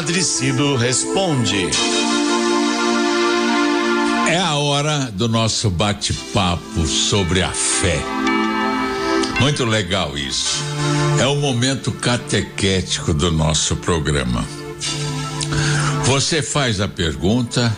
Padre Cido responde. É a hora do nosso bate-papo sobre a fé. Muito legal isso. É o momento catequético do nosso programa. Você faz a pergunta,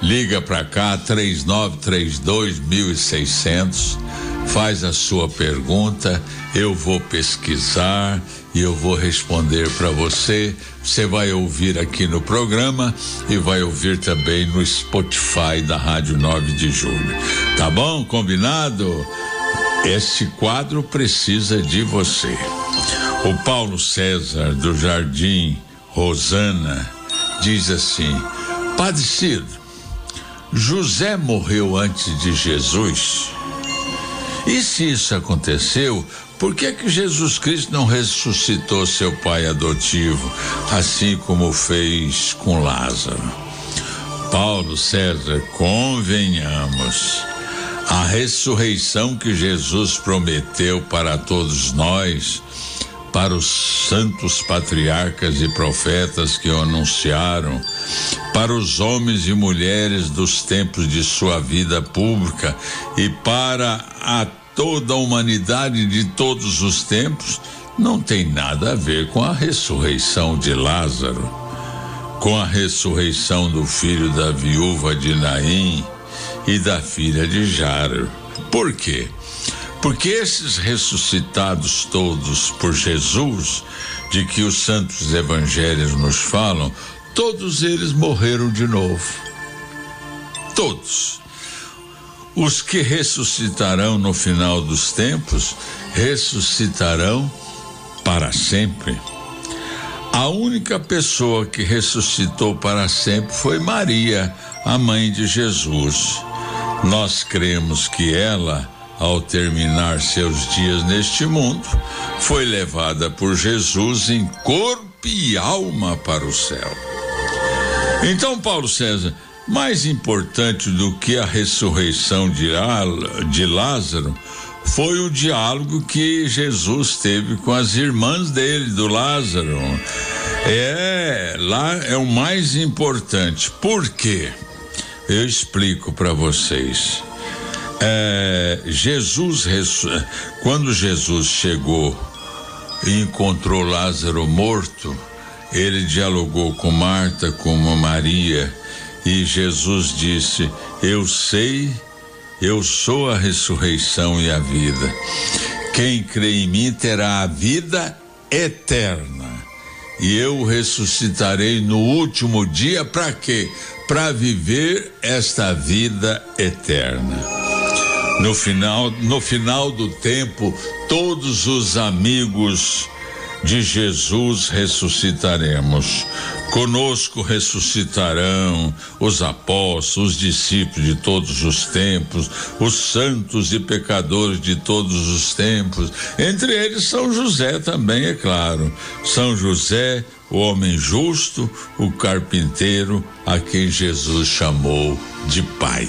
liga para cá 3932 1600, faz a sua pergunta, eu vou pesquisar e eu vou responder para você. Você vai ouvir aqui no programa e vai ouvir também no Spotify da Rádio 9 de Julho. Tá bom? Combinado? Este quadro precisa de você. O Paulo César do Jardim Rosana diz assim: Padre Cido, José morreu antes de Jesus? E se isso aconteceu, por que que Jesus Cristo não ressuscitou seu pai adotivo, assim como fez com Lázaro? Paulo César, convenhamos, a ressurreição que Jesus prometeu para todos nós para os santos patriarcas e profetas que o anunciaram, para os homens e mulheres dos tempos de sua vida pública e para a toda a humanidade de todos os tempos, não tem nada a ver com a ressurreição de Lázaro, com a ressurreição do filho da viúva de Naim e da filha de Jairo. Por quê? Porque esses ressuscitados todos por Jesus, de que os santos evangelhos nos falam, todos eles morreram de novo. Todos. Os que ressuscitarão no final dos tempos, ressuscitarão para sempre. A única pessoa que ressuscitou para sempre foi Maria, a mãe de Jesus. Nós cremos que ela ao terminar seus dias neste mundo, foi levada por Jesus em corpo e alma para o céu. Então, Paulo César, mais importante do que a ressurreição de, de Lázaro foi o diálogo que Jesus teve com as irmãs dele, do Lázaro. É, lá é o mais importante. Por quê? Eu explico para vocês. É, Jesus, quando Jesus chegou e encontrou Lázaro morto, ele dialogou com Marta, com Maria, e Jesus disse: Eu sei, eu sou a ressurreição e a vida. Quem crê em mim terá a vida eterna. E eu ressuscitarei no último dia para quê? Para viver esta vida eterna. No final, no final do tempo, todos os amigos de Jesus ressuscitaremos. Conosco ressuscitarão os apóstolos, os discípulos de todos os tempos, os santos e pecadores de todos os tempos. Entre eles São José também, é claro. São José, o homem justo, o carpinteiro, a quem Jesus chamou de Pai.